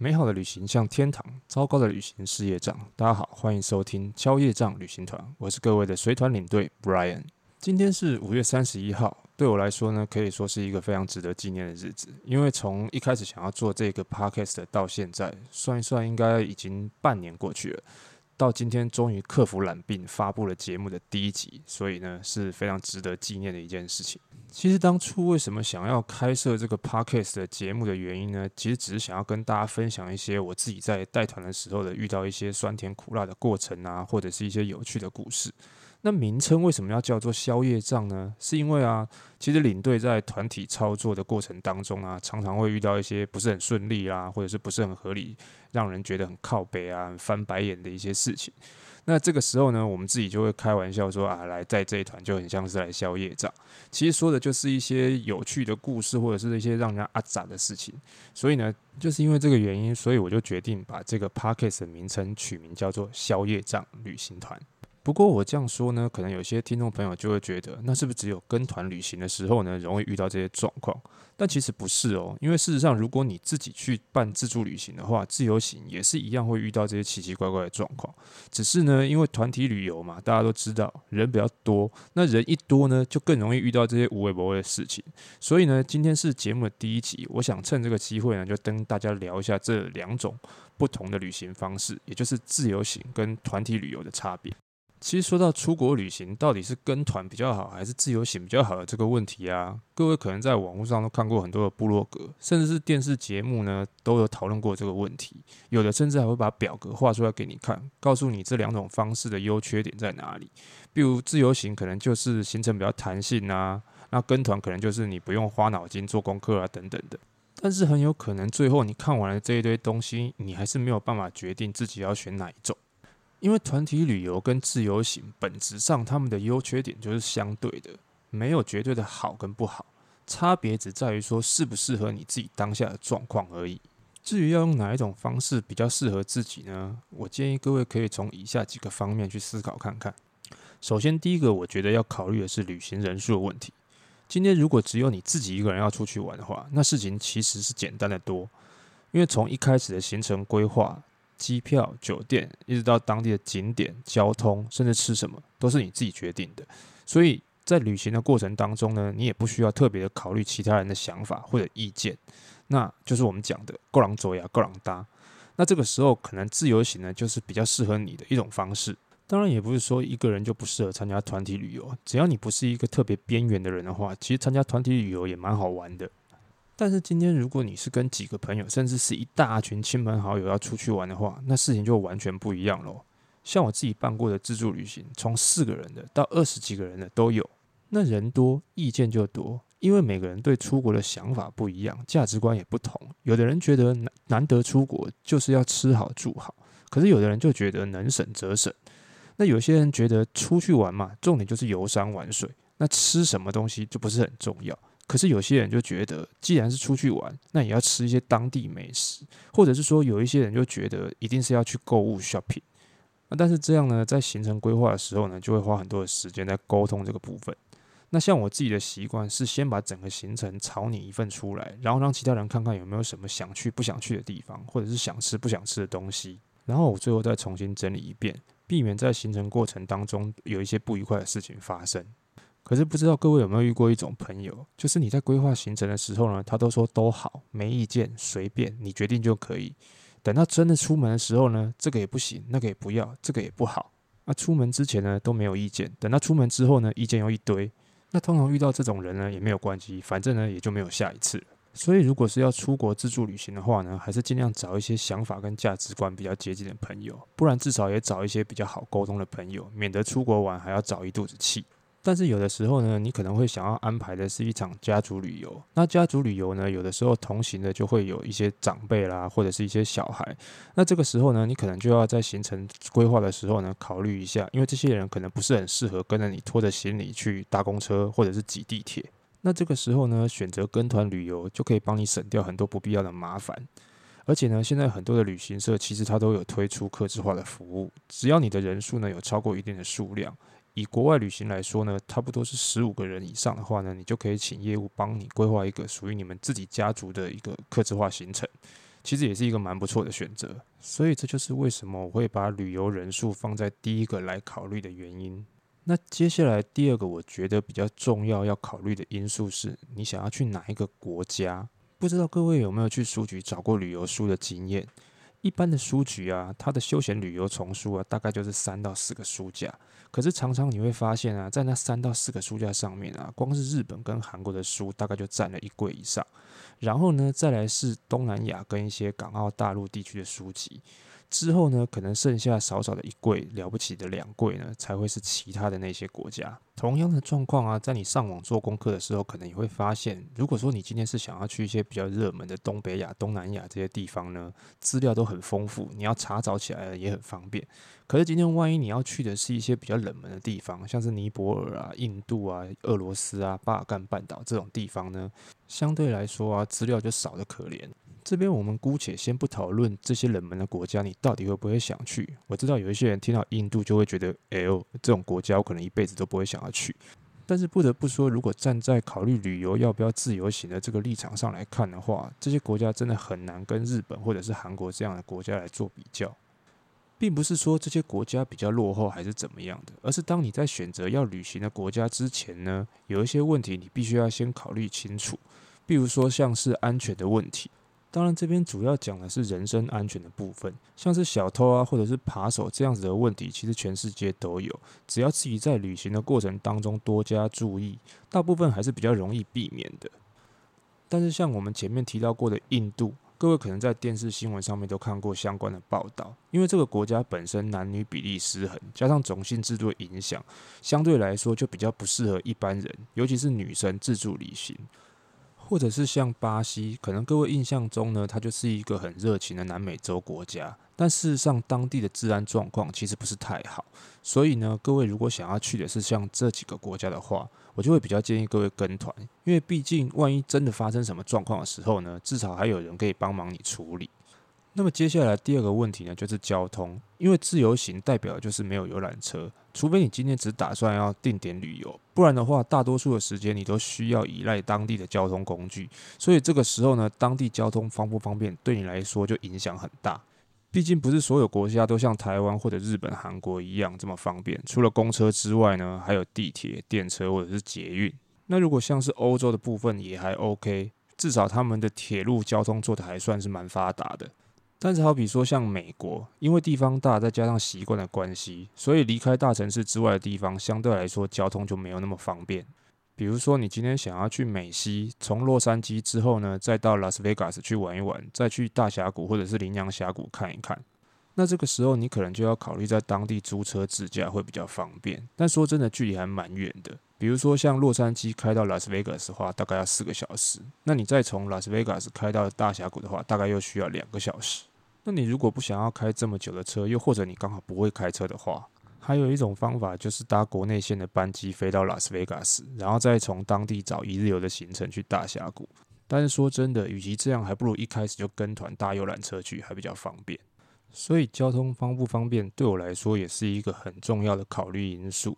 美好的旅行像天堂，糟糕的旅行是业障。大家好，欢迎收听敲业障旅行团，我是各位的随团领队 Brian。今天是五月三十一号，对我来说呢，可以说是一个非常值得纪念的日子，因为从一开始想要做这个 Podcast 到现在，算一算应该已经半年过去了。到今天终于克服懒病，发布了节目的第一集，所以呢是非常值得纪念的一件事情。其实当初为什么想要开设这个 podcast 的节目的原因呢？其实只是想要跟大家分享一些我自己在带团的时候的遇到一些酸甜苦辣的过程啊，或者是一些有趣的故事。那名称为什么要叫做消业障呢？是因为啊，其实领队在团体操作的过程当中啊，常常会遇到一些不是很顺利啊，或者是不是很合理，让人觉得很靠北啊、翻白眼的一些事情。那这个时候呢，我们自己就会开玩笑说啊，来在这一团就很像是来消夜障。其实说的就是一些有趣的故事，或者是一些让人家阿杂的事情。所以呢，就是因为这个原因，所以我就决定把这个 Podcast 的名称取名叫做消夜障旅行团。不过我这样说呢，可能有些听众朋友就会觉得，那是不是只有跟团旅行的时候呢，容易遇到这些状况？但其实不是哦，因为事实上，如果你自己去办自助旅行的话，自由行也是一样会遇到这些奇奇怪怪的状况。只是呢，因为团体旅游嘛，大家都知道人比较多，那人一多呢，就更容易遇到这些无谓不谓的事情。所以呢，今天是节目的第一集，我想趁这个机会呢，就跟大家聊一下这两种不同的旅行方式，也就是自由行跟团体旅游的差别。其实说到出国旅行，到底是跟团比较好，还是自由行比较好的这个问题啊，各位可能在网络上都看过很多的部落格，甚至是电视节目呢，都有讨论过这个问题。有的甚至还会把表格画出来给你看，告诉你这两种方式的优缺点在哪里。比如自由行可能就是行程比较弹性啊，那跟团可能就是你不用花脑筋做功课啊等等的。但是很有可能最后你看完了这一堆东西，你还是没有办法决定自己要选哪一种。因为团体旅游跟自由行本质上，他们的优缺点就是相对的，没有绝对的好跟不好，差别只在于说适不适合你自己当下的状况而已。至于要用哪一种方式比较适合自己呢？我建议各位可以从以下几个方面去思考看看。首先，第一个我觉得要考虑的是旅行人数的问题。今天如果只有你自己一个人要出去玩的话，那事情其实是简单的多，因为从一开始的行程规划。机票、酒店，一直到当地的景点、交通，甚至吃什么，都是你自己决定的。所以在旅行的过程当中呢，你也不需要特别的考虑其他人的想法或者意见。那就是我们讲的“够狼走呀，够狼搭”。那这个时候，可能自由行呢，就是比较适合你的一种方式。当然，也不是说一个人就不适合参加团体旅游。只要你不是一个特别边缘的人的话，其实参加团体旅游也蛮好玩的。但是今天，如果你是跟几个朋友，甚至是一大群亲朋好友要出去玩的话，那事情就完全不一样喽。像我自己办过的自助旅行，从四个人的到二十几个人的都有。那人多，意见就多，因为每个人对出国的想法不一样，价值观也不同。有的人觉得难难得出国就是要吃好住好，可是有的人就觉得能省则省。那有些人觉得出去玩嘛，重点就是游山玩水，那吃什么东西就不是很重要。可是有些人就觉得，既然是出去玩，那也要吃一些当地美食，或者是说，有一些人就觉得一定是要去购物 shopping。那但是这样呢，在行程规划的时候呢，就会花很多的时间在沟通这个部分。那像我自己的习惯是先把整个行程草拟一份出来，然后让其他人看看有没有什么想去不想去的地方，或者是想吃不想吃的东西，然后我最后再重新整理一遍，避免在行程过程当中有一些不愉快的事情发生。可是不知道各位有没有遇过一种朋友，就是你在规划行程的时候呢，他都说都好，没意见，随便你决定就可以。等到真的出门的时候呢，这个也不行，那个也不要，这个也不好。那出门之前呢都没有意见，等到出门之后呢，意见又一堆。那通常遇到这种人呢也没有关系，反正呢也就没有下一次。所以如果是要出国自助旅行的话呢，还是尽量找一些想法跟价值观比较接近的朋友，不然至少也找一些比较好沟通的朋友，免得出国玩还要找一肚子气。但是有的时候呢，你可能会想要安排的是一场家族旅游。那家族旅游呢，有的时候同行的就会有一些长辈啦，或者是一些小孩。那这个时候呢，你可能就要在行程规划的时候呢，考虑一下，因为这些人可能不是很适合跟着你拖着行李去搭公车或者是挤地铁。那这个时候呢，选择跟团旅游就可以帮你省掉很多不必要的麻烦。而且呢，现在很多的旅行社其实它都有推出客制化的服务，只要你的人数呢有超过一定的数量。以国外旅行来说呢，差不多是十五个人以上的话呢，你就可以请业务帮你规划一个属于你们自己家族的一个客制化行程。其实也是一个蛮不错的选择。所以这就是为什么我会把旅游人数放在第一个来考虑的原因。那接下来第二个我觉得比较重要要考虑的因素是你想要去哪一个国家。不知道各位有没有去书局找过旅游书的经验？一般的书局啊，它的休闲旅游丛书啊，大概就是三到四个书架。可是常常你会发现啊，在那三到四个书架上面啊，光是日本跟韩国的书大概就占了一柜以上。然后呢，再来是东南亚跟一些港澳大陆地区的书籍。之后呢，可能剩下少少的一柜，了不起的两柜呢，才会是其他的那些国家。同样的状况啊，在你上网做功课的时候，可能也会发现，如果说你今天是想要去一些比较热门的东北亚、东南亚这些地方呢，资料都很丰富，你要查找起来也很方便。可是今天万一你要去的是一些比较冷门的地方，像是尼泊尔啊、印度啊、俄罗斯啊、巴尔干半岛这种地方呢，相对来说啊，资料就少得可怜。这边我们姑且先不讨论这些冷门的国家，你到底会不会想去？我知道有一些人听到印度就会觉得，哎呦，这种国家我可能一辈子都不会想要去。但是不得不说，如果站在考虑旅游要不要自由行的这个立场上来看的话，这些国家真的很难跟日本或者是韩国这样的国家来做比较，并不是说这些国家比较落后还是怎么样的，而是当你在选择要旅行的国家之前呢，有一些问题你必须要先考虑清楚，比如说像是安全的问题。当然，这边主要讲的是人身安全的部分，像是小偷啊，或者是扒手这样子的问题，其实全世界都有。只要自己在旅行的过程当中多加注意，大部分还是比较容易避免的。但是，像我们前面提到过的印度，各位可能在电视新闻上面都看过相关的报道，因为这个国家本身男女比例失衡，加上种姓制度的影响，相对来说就比较不适合一般人，尤其是女生自助旅行。或者是像巴西，可能各位印象中呢，它就是一个很热情的南美洲国家，但事实上当地的治安状况其实不是太好，所以呢，各位如果想要去的是像这几个国家的话，我就会比较建议各位跟团，因为毕竟万一真的发生什么状况的时候呢，至少还有人可以帮忙你处理。那么接下来第二个问题呢，就是交通。因为自由行代表的就是没有游览车，除非你今天只打算要定点旅游，不然的话，大多数的时间你都需要依赖当地的交通工具。所以这个时候呢，当地交通方不方便，对你来说就影响很大。毕竟不是所有国家都像台湾或者日本、韩国一样这么方便。除了公车之外呢，还有地铁、电车或者是捷运。那如果像是欧洲的部分也还 OK，至少他们的铁路交通做得还算是蛮发达的。但是，好比说像美国，因为地方大，再加上习惯的关系，所以离开大城市之外的地方，相对来说交通就没有那么方便。比如说，你今天想要去美西，从洛杉矶之后呢，再到拉斯维加斯去玩一玩，再去大峡谷或者是羚羊峡谷看一看，那这个时候你可能就要考虑在当地租车自驾会比较方便。但说真的，距离还蛮远的。比如说，像洛杉矶开到拉斯维加斯的话，大概要四个小时。那你再从拉斯维加斯开到大峡谷的话，大概又需要两个小时。那你如果不想要开这么久的车，又或者你刚好不会开车的话，还有一种方法就是搭国内线的班机飞到拉斯维加斯，然后再从当地找一日游的行程去大峡谷。但是说真的，与其这样，还不如一开始就跟团搭游览车去，还比较方便。所以交通方不方便，对我来说也是一个很重要的考虑因素。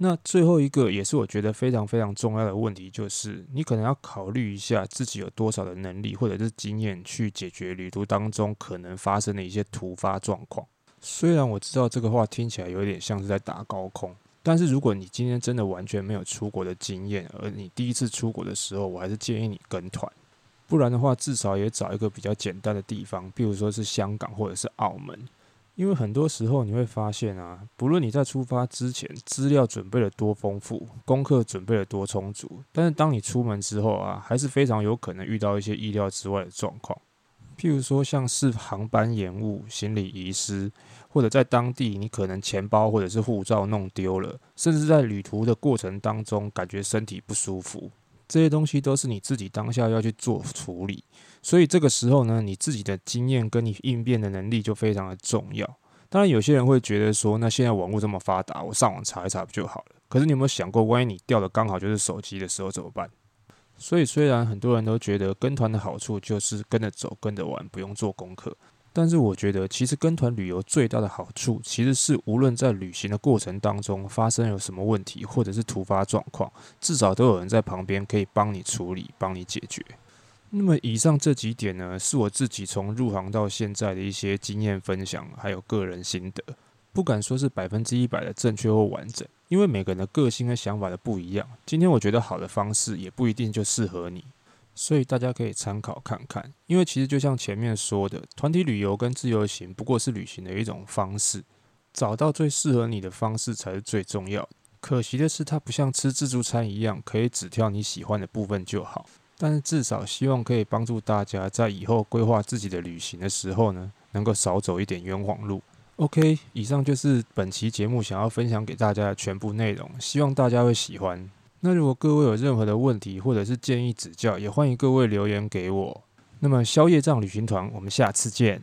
那最后一个也是我觉得非常非常重要的问题，就是你可能要考虑一下自己有多少的能力或者是经验去解决旅途当中可能发生的一些突发状况。虽然我知道这个话听起来有点像是在打高空，但是如果你今天真的完全没有出国的经验，而你第一次出国的时候，我还是建议你跟团，不然的话至少也找一个比较简单的地方，比如说是香港或者是澳门。因为很多时候你会发现啊，不论你在出发之前资料准备的多丰富，功课准备的多充足，但是当你出门之后啊，还是非常有可能遇到一些意料之外的状况。譬如说，像是航班延误、行李遗失，或者在当地你可能钱包或者是护照弄丢了，甚至在旅途的过程当中感觉身体不舒服。这些东西都是你自己当下要去做处理，所以这个时候呢，你自己的经验跟你应变的能力就非常的重要。当然，有些人会觉得说，那现在网络这么发达，我上网查一查不就好了？可是你有没有想过，万一你掉的刚好就是手机的时候怎么办？所以，虽然很多人都觉得跟团的好处就是跟着走、跟着玩，不用做功课。但是我觉得，其实跟团旅游最大的好处，其实是无论在旅行的过程当中发生有什么问题，或者是突发状况，至少都有人在旁边可以帮你处理、帮你解决。那么以上这几点呢，是我自己从入行到现在的一些经验分享，还有个人心得，不敢说是百分之一百的正确或完整，因为每个人的个性和想法都不一样。今天我觉得好的方式，也不一定就适合你，所以大家可以参考看看。因为其实就像前面说的，团体旅游跟自由行不过是旅行的一种方式，找到最适合你的方式才是最重要。可惜的是，它不像吃自助餐一样，可以只挑你喜欢的部分就好。但是至少希望可以帮助大家在以后规划自己的旅行的时候呢，能够少走一点冤枉路。OK，以上就是本期节目想要分享给大家的全部内容，希望大家会喜欢。那如果各位有任何的问题或者是建议指教，也欢迎各位留言给我。那么宵夜帐旅行团，我们下次见。